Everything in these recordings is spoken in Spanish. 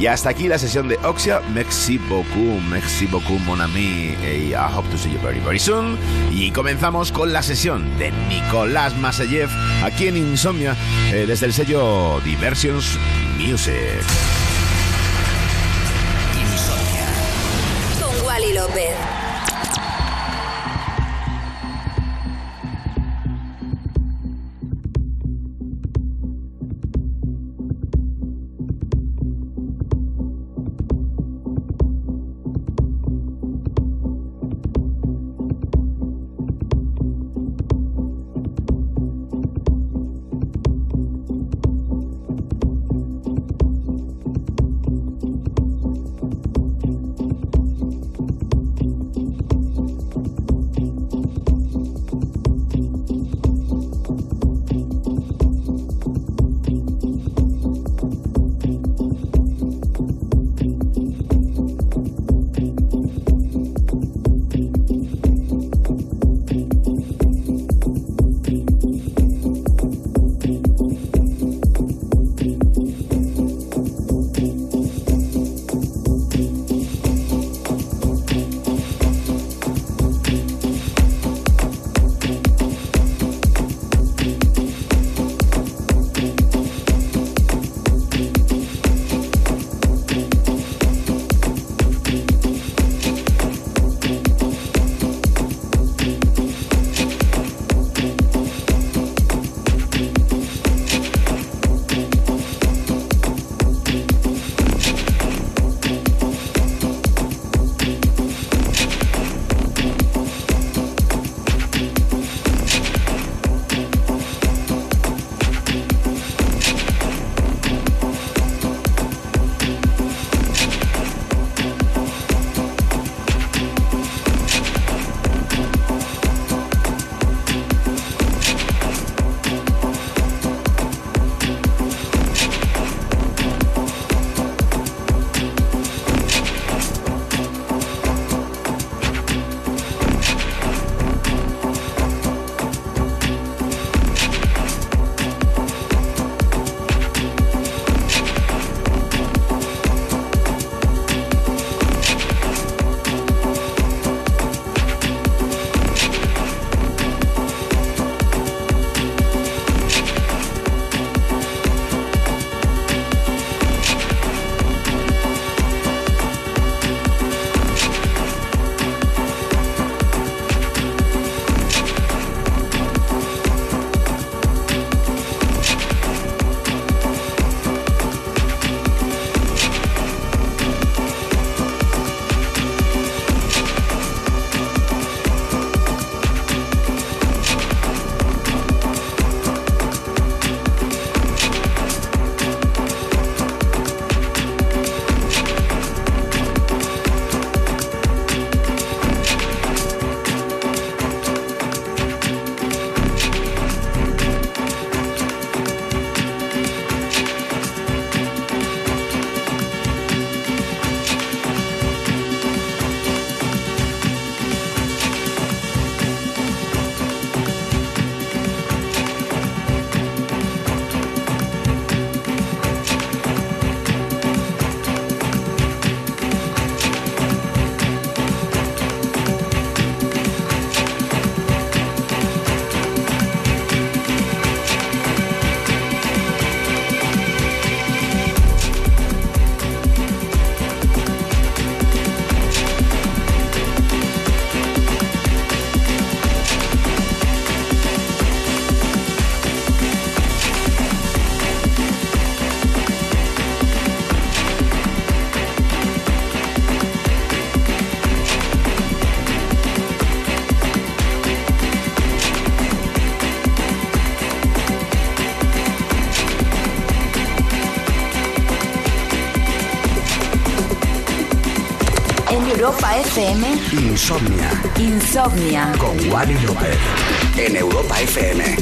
Y hasta aquí la sesión de Oxia. Merci beaucoup, merci beaucoup, mon ami. I hope to see you very, very soon. Y comenzamos con la sesión de Nicolás Maseyev aquí en Insomnia eh, desde el sello Diversions Music. Insomnia. Con Wally López. Insomnia. Insomnia. Con Wally López. En Europa FM.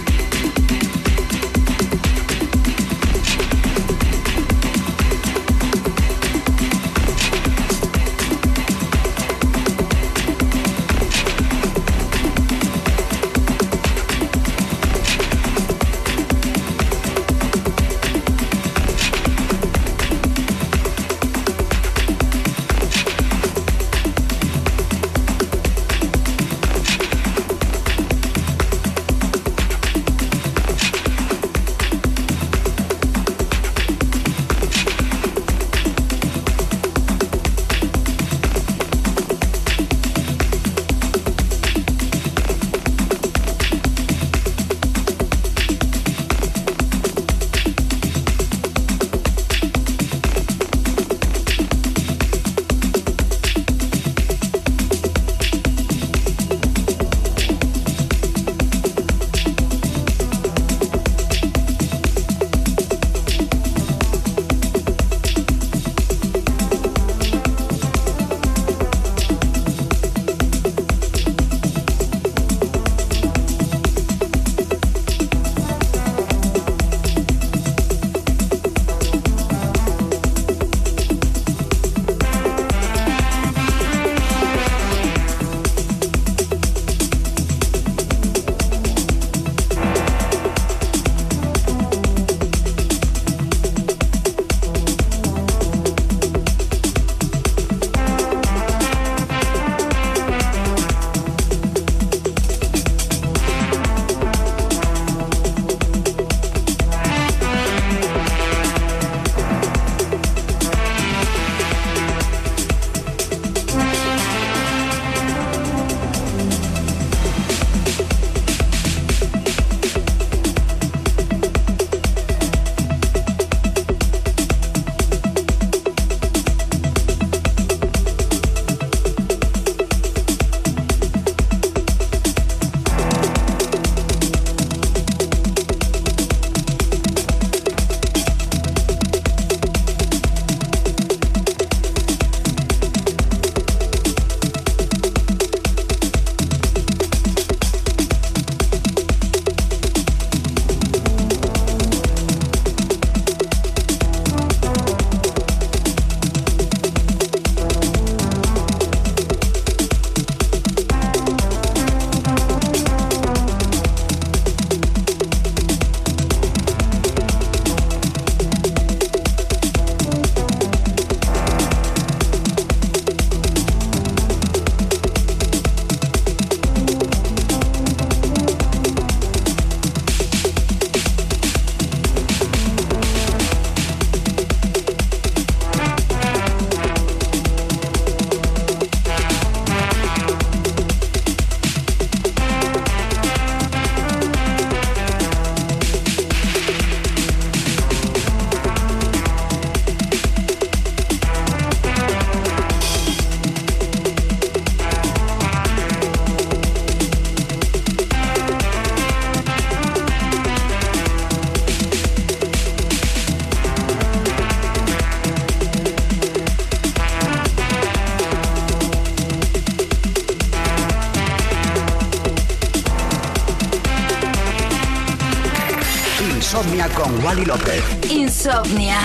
Insomnia.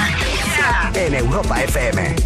En Europa FM.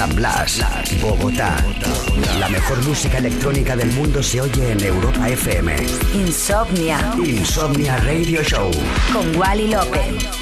San Blas, Bogotá. La mejor música electrónica del mundo se oye en Europa FM. Insomnia. Insomnia Radio Show. Con Wally López.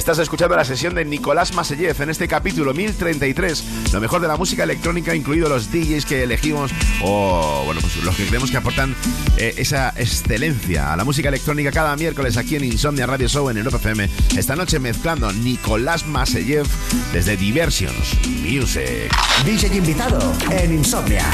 Estás escuchando la sesión de Nicolás Masellev en este capítulo 1033. Lo mejor de la música electrónica, incluido los DJs que elegimos o, bueno, pues los que creemos que aportan eh, esa excelencia a la música electrónica cada miércoles aquí en Insomnia Radio Show en Europa FM. Esta noche mezclando Nicolás Masellev desde Diversions Music. DJ invitado en Insomnia.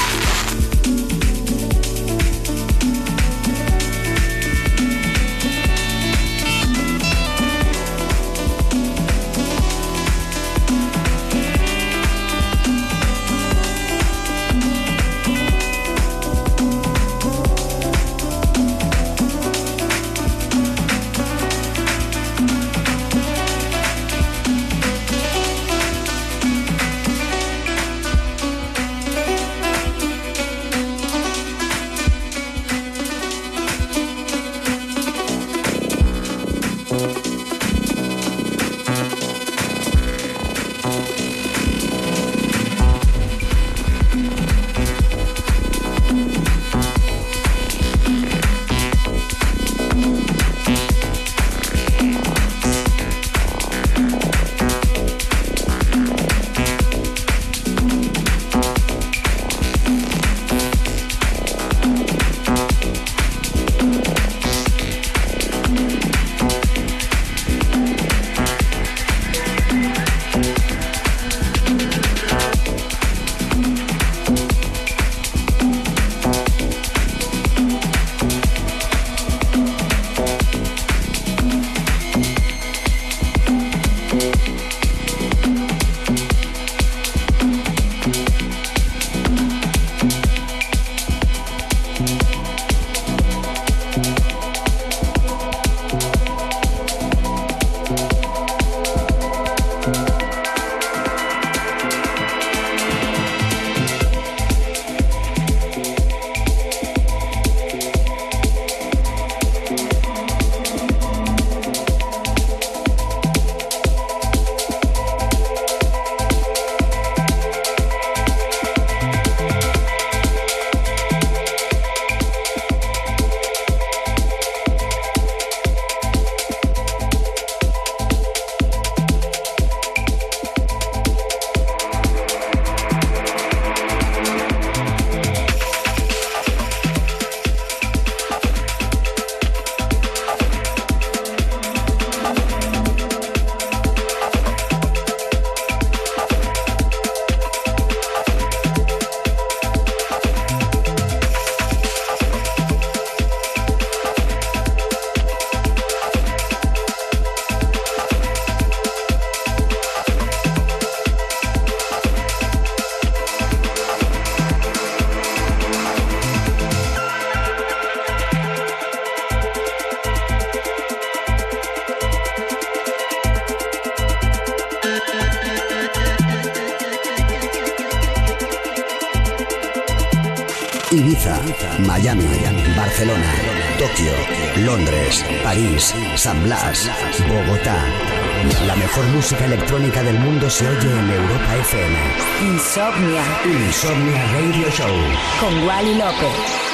Mejor música electrónica del mundo se oye en Europa FM. Insomnia. Insomnia Radio Show. Con Wally López.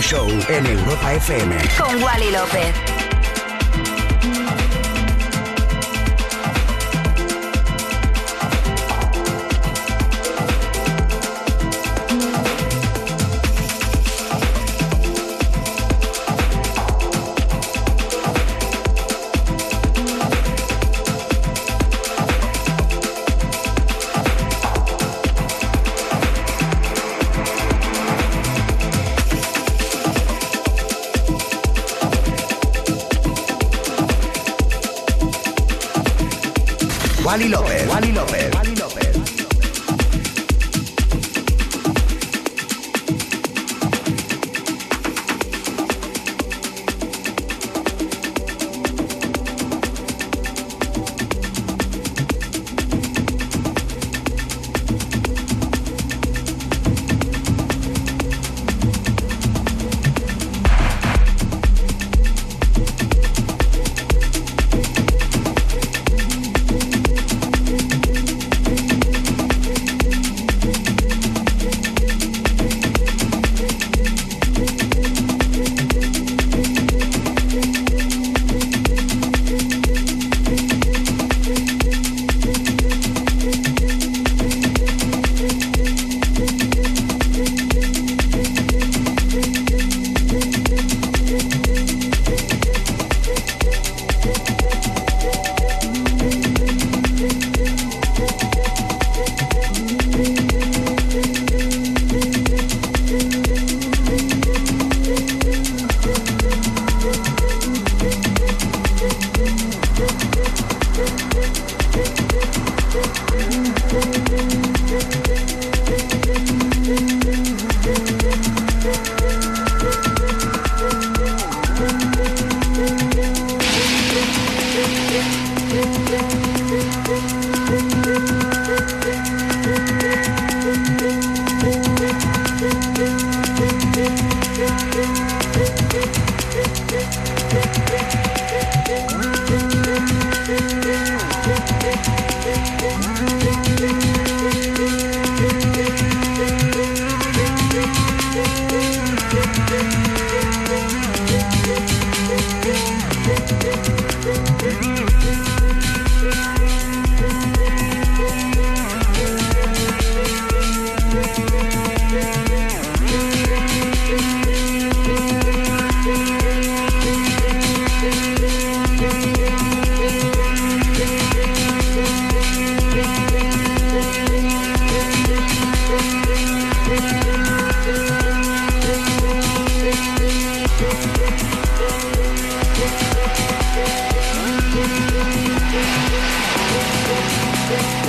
Show en Europa FM. Con Wally López.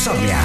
Insomnia.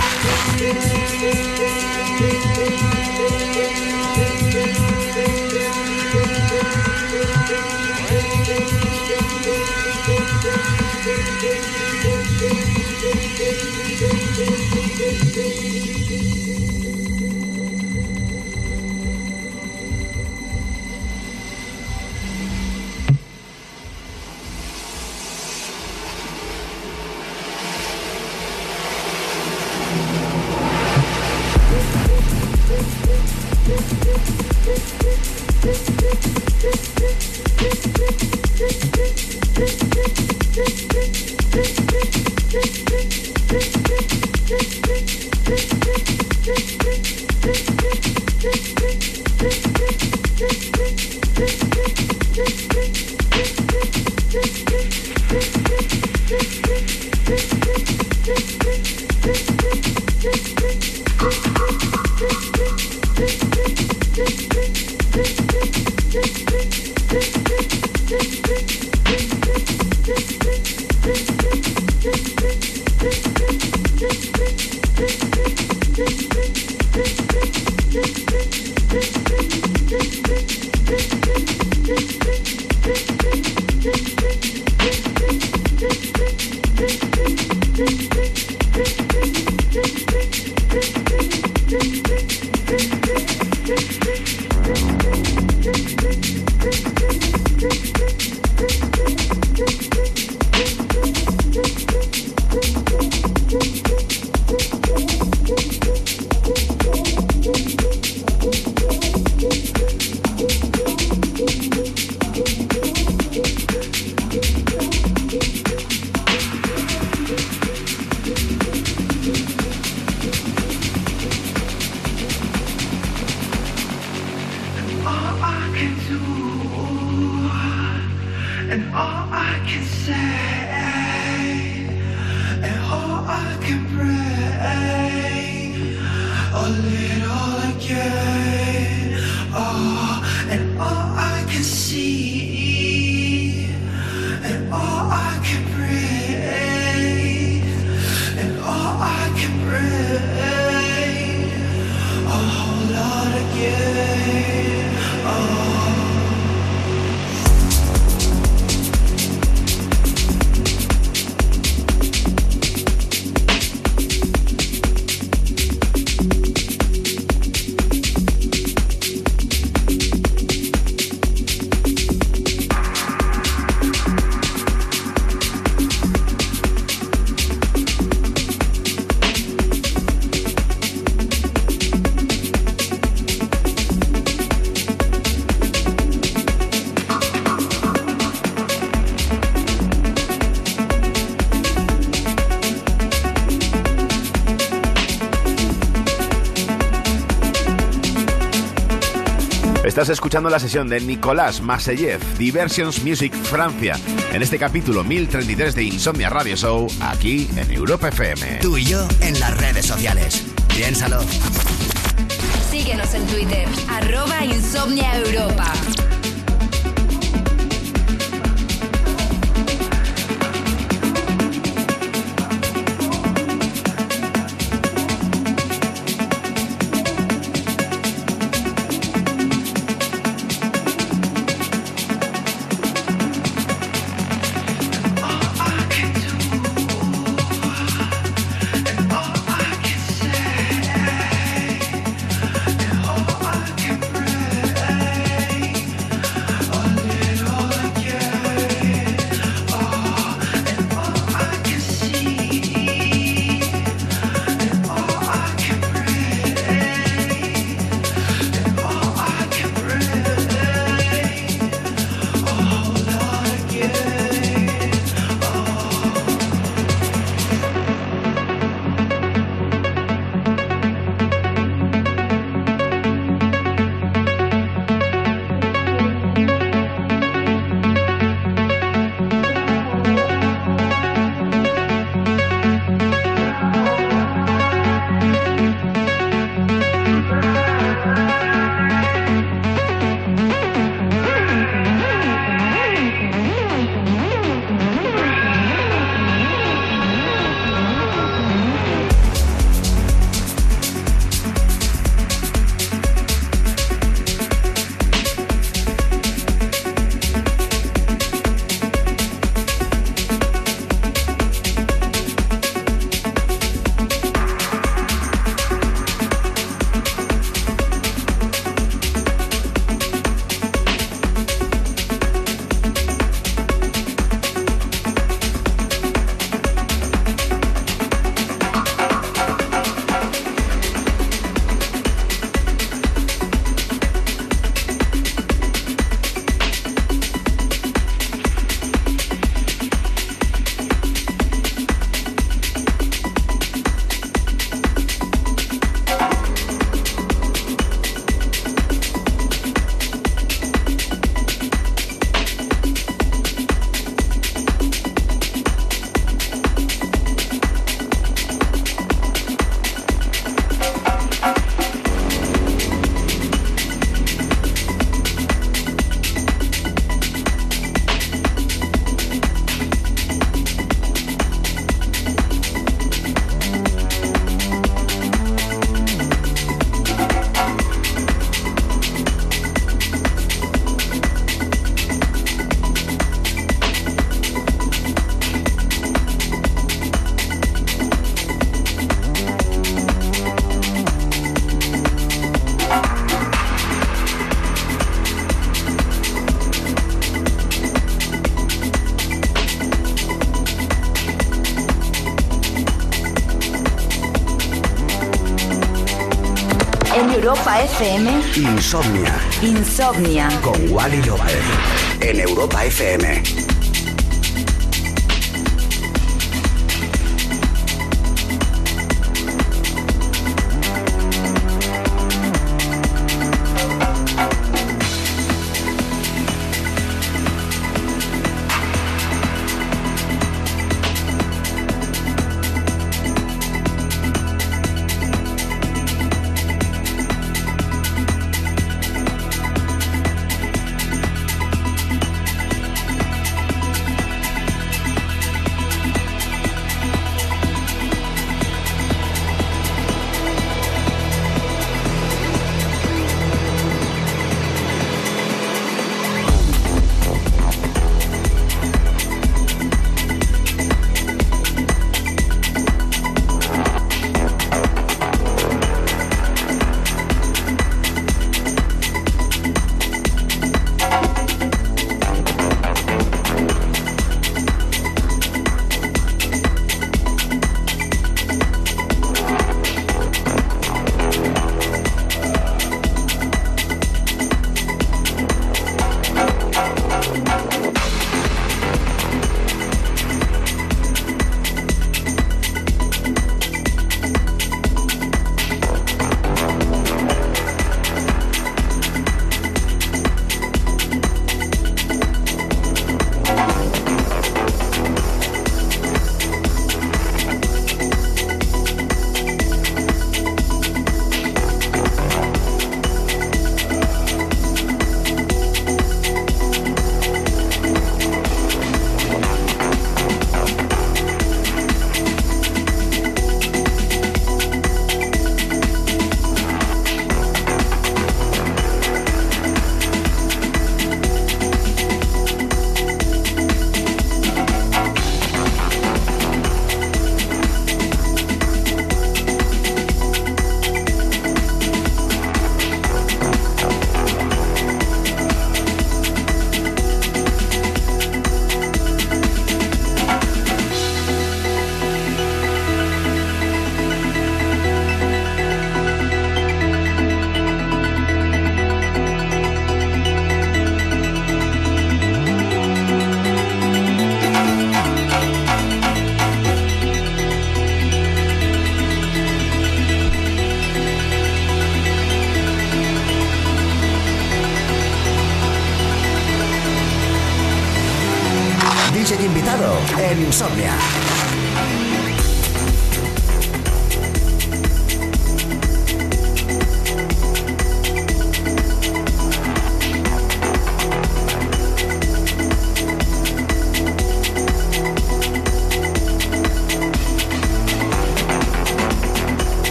Estás escuchando la sesión de Nicolás Maseyev, Diversions Music Francia, en este capítulo 1033 de Insomnia Radio Show, aquí en Europa FM. Tú y yo en las redes sociales. Piénsalo. Síguenos en Twitter, arroba Insomnia Europa. Insomnia. Insomnia. Con Wally López. En Europa FM.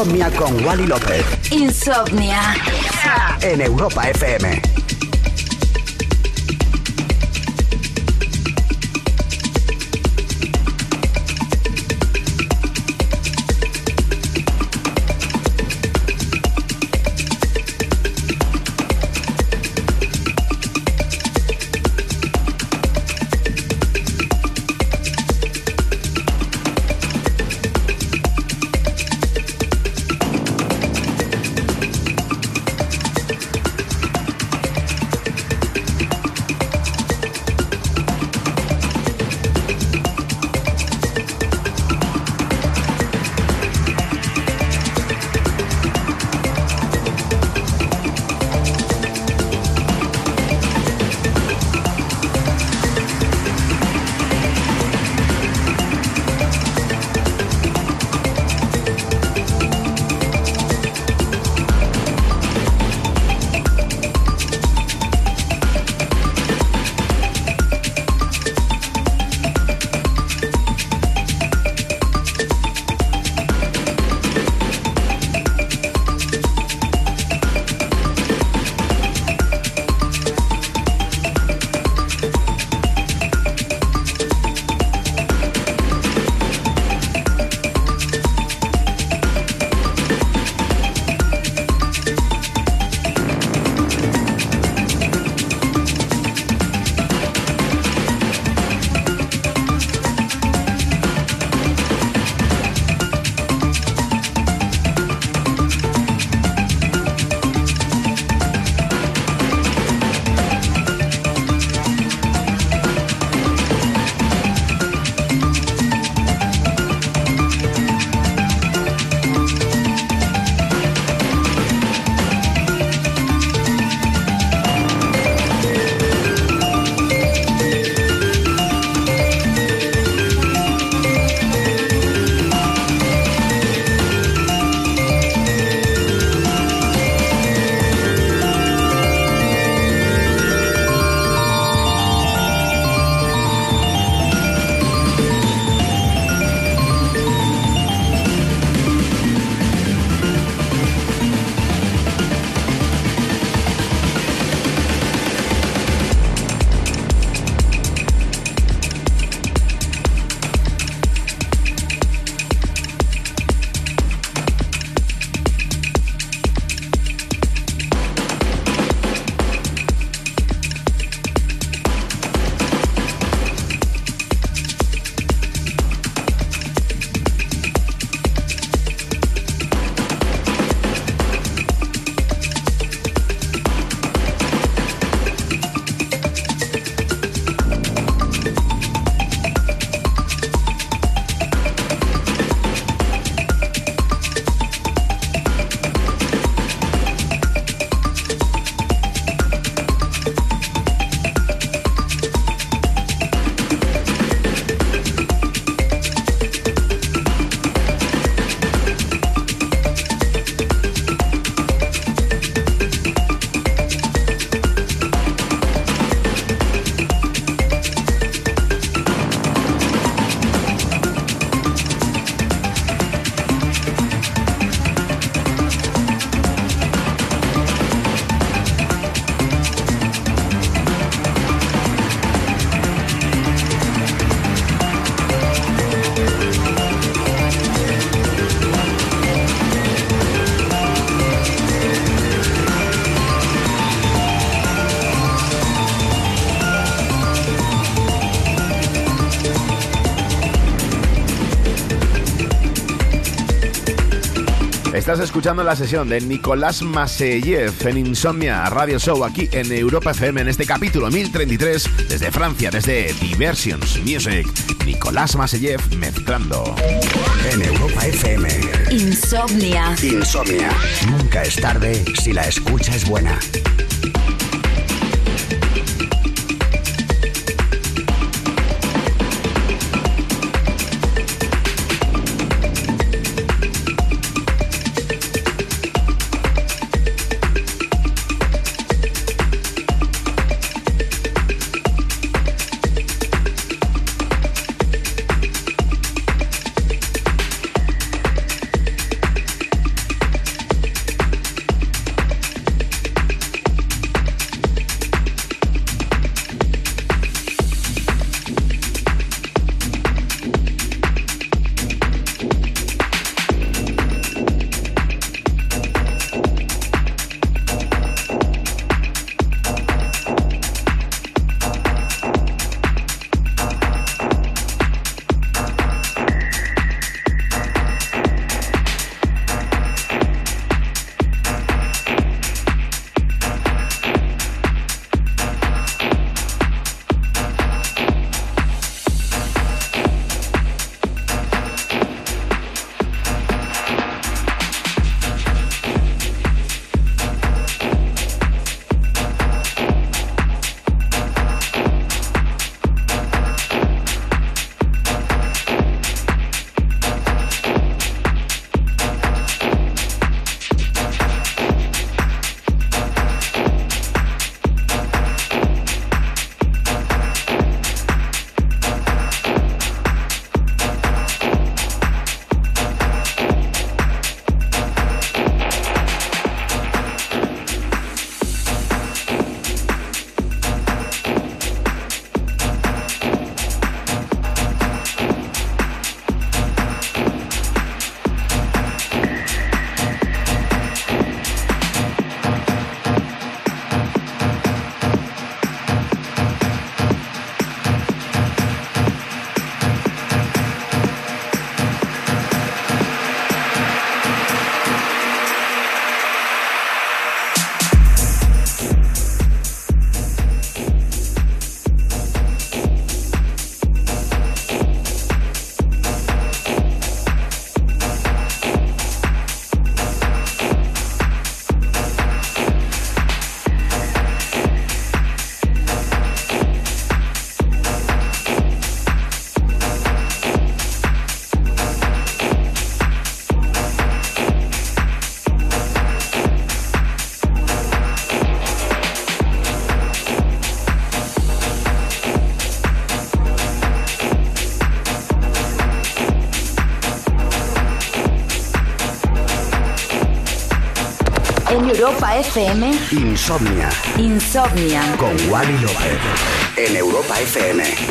Insomnia con Wally López. Insomnia. En Europa FM. Estás escuchando la sesión de Nicolás Maseyev en Insomnia Radio Show aquí en Europa FM en este capítulo 1033 desde Francia, desde Diversions Music. Nicolás Maseyev mezclando. En Europa FM. Insomnia. Insomnia. Nunca es tarde si la escucha es buena. Europa FM. Insomnia. Insomnia. Con Wally López. En Europa FM.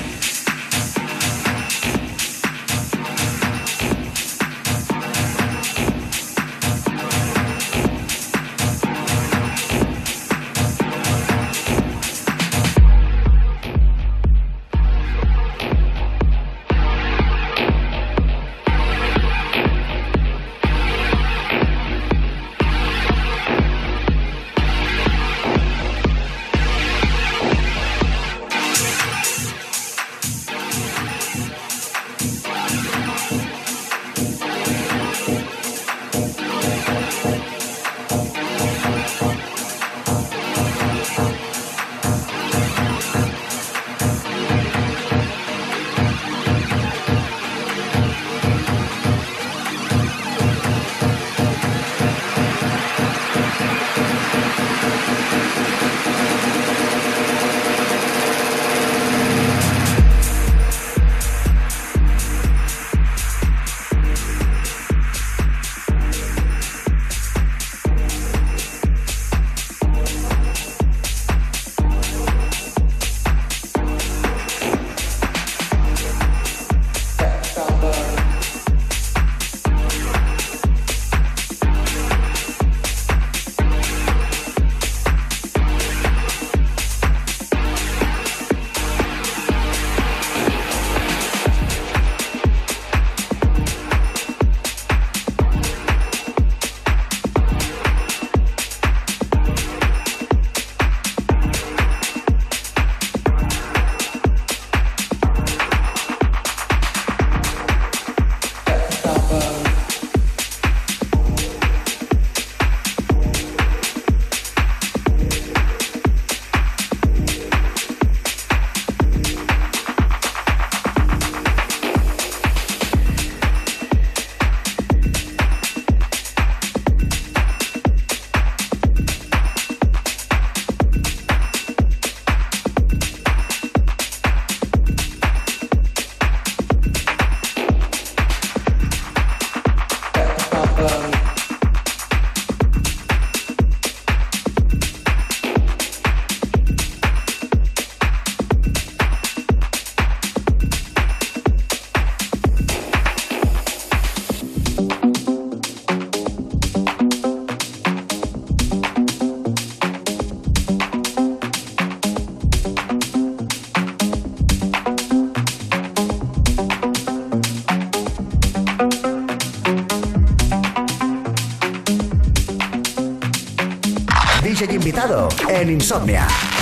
En Insomnia.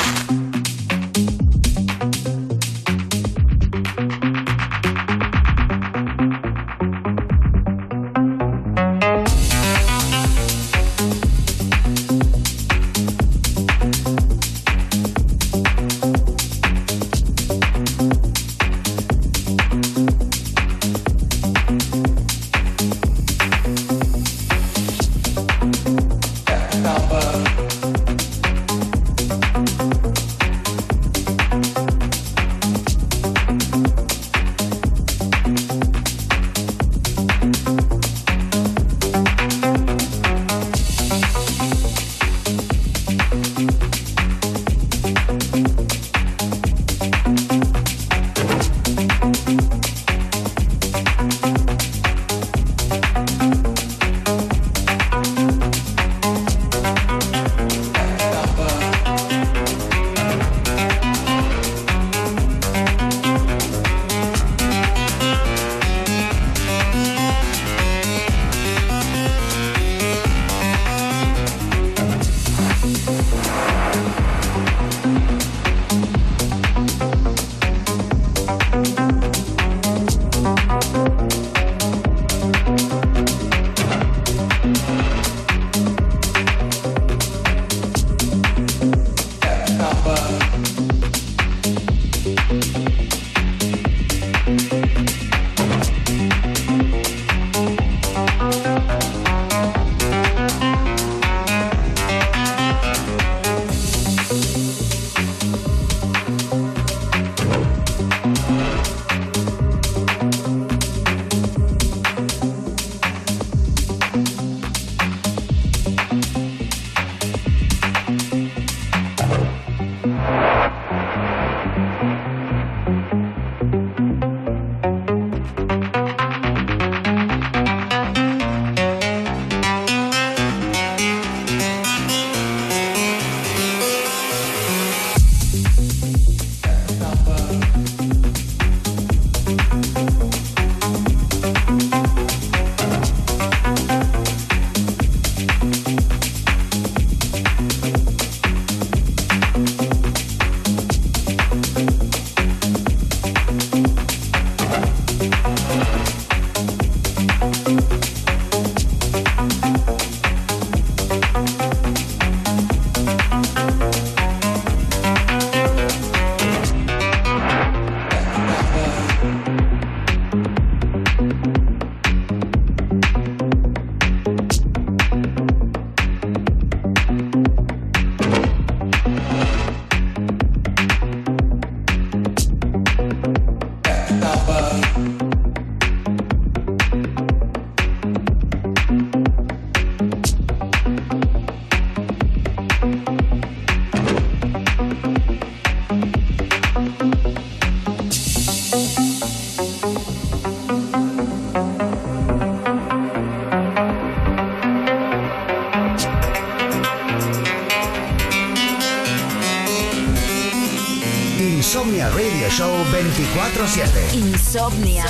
Insomnia.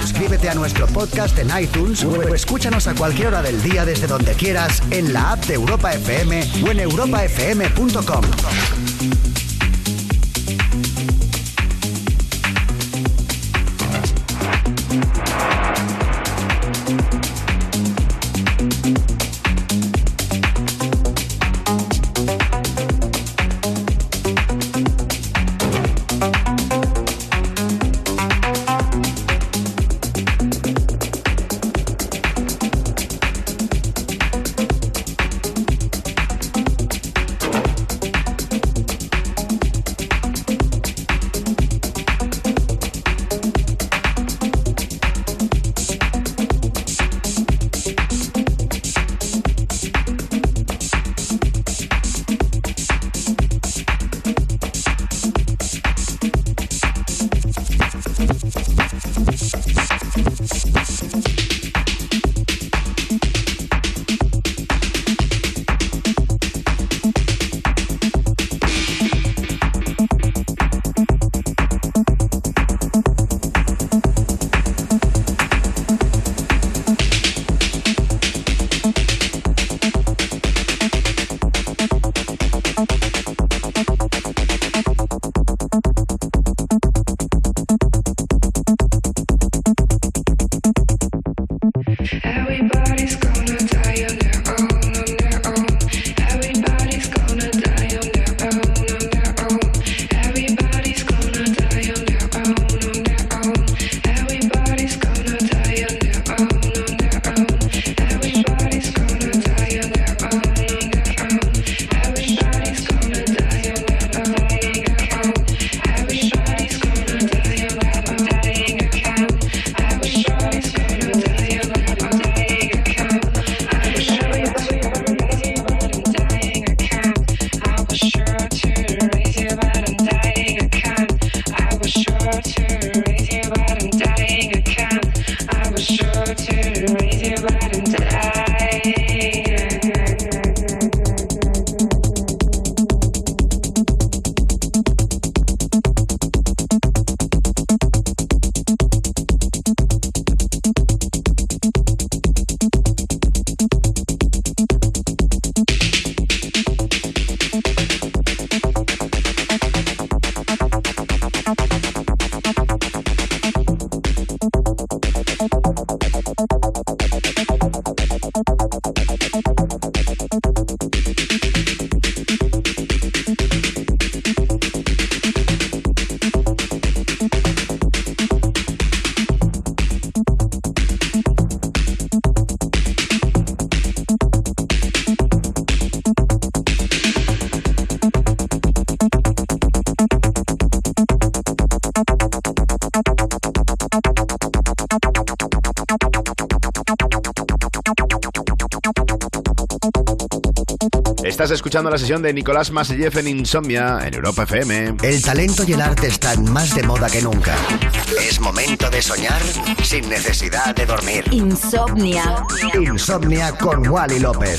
Suscríbete a nuestro podcast en iTunes o escúchanos a cualquier hora del día desde donde quieras en la app de Europa FM o en europafm.com. escuchando la sesión de Nicolás Masellev en Insomnia en Europa FM. El talento y el arte están más de moda que nunca. Es momento de soñar sin necesidad de dormir. Insomnia. Insomnia con Wally López.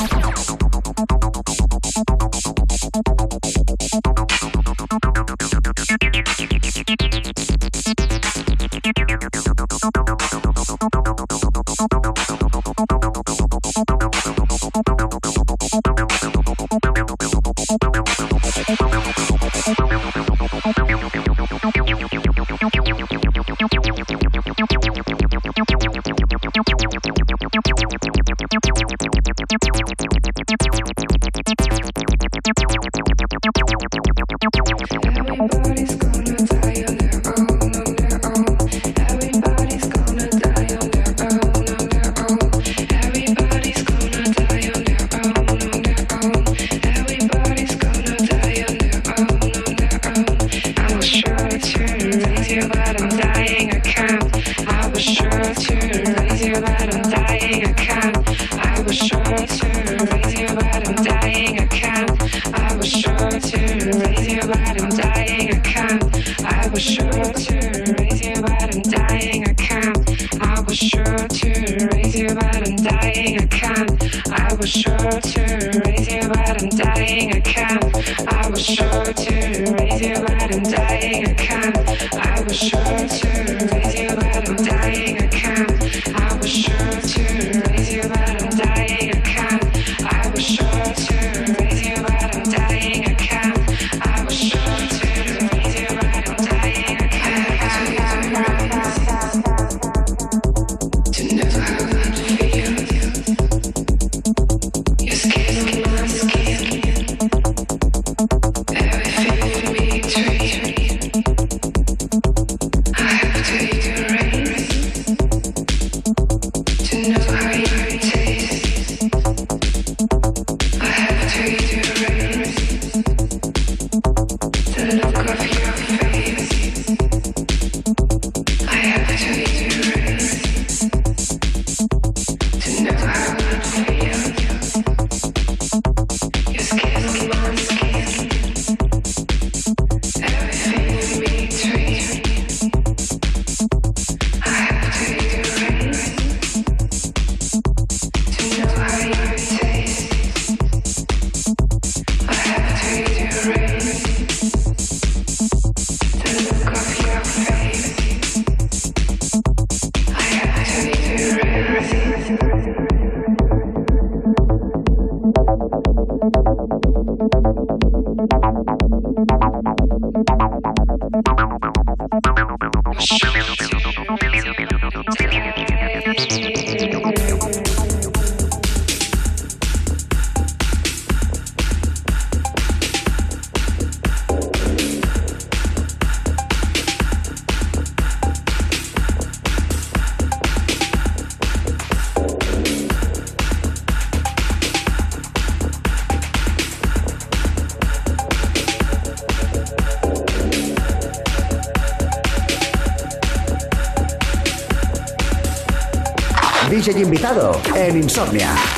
En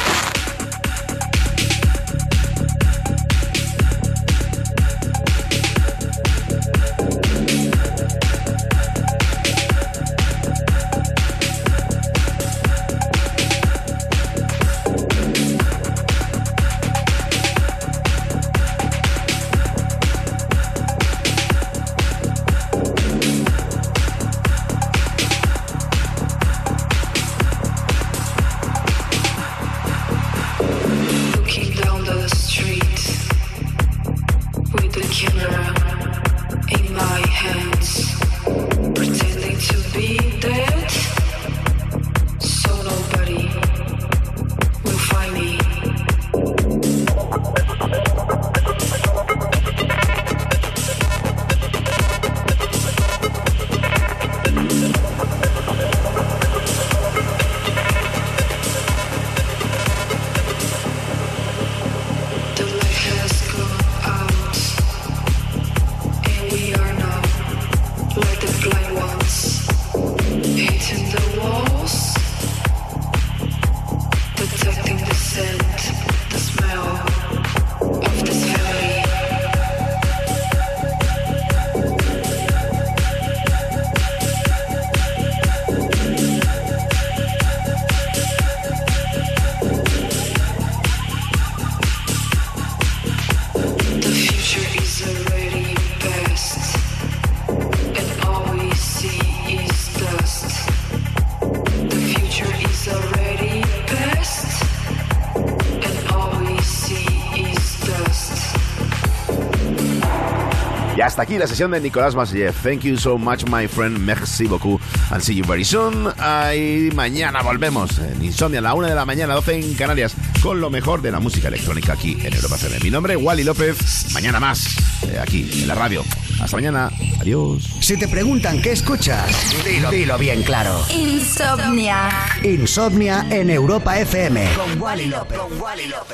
hasta aquí la sesión de Nicolás Masillet. Thank you so much, my friend. Merci beaucoup. And see you very soon. Y mañana volvemos en Insomnia a la una de la mañana, 12 en Canarias, con lo mejor de la música electrónica aquí en Europa FM. Mi nombre es Wally López. Mañana más, eh, aquí en la radio. Hasta mañana. Adiós. Si te preguntan qué escuchas, dilo, dilo bien claro. Insomnia. Insomnia en Europa FM. Con Wally López. Con Wally López.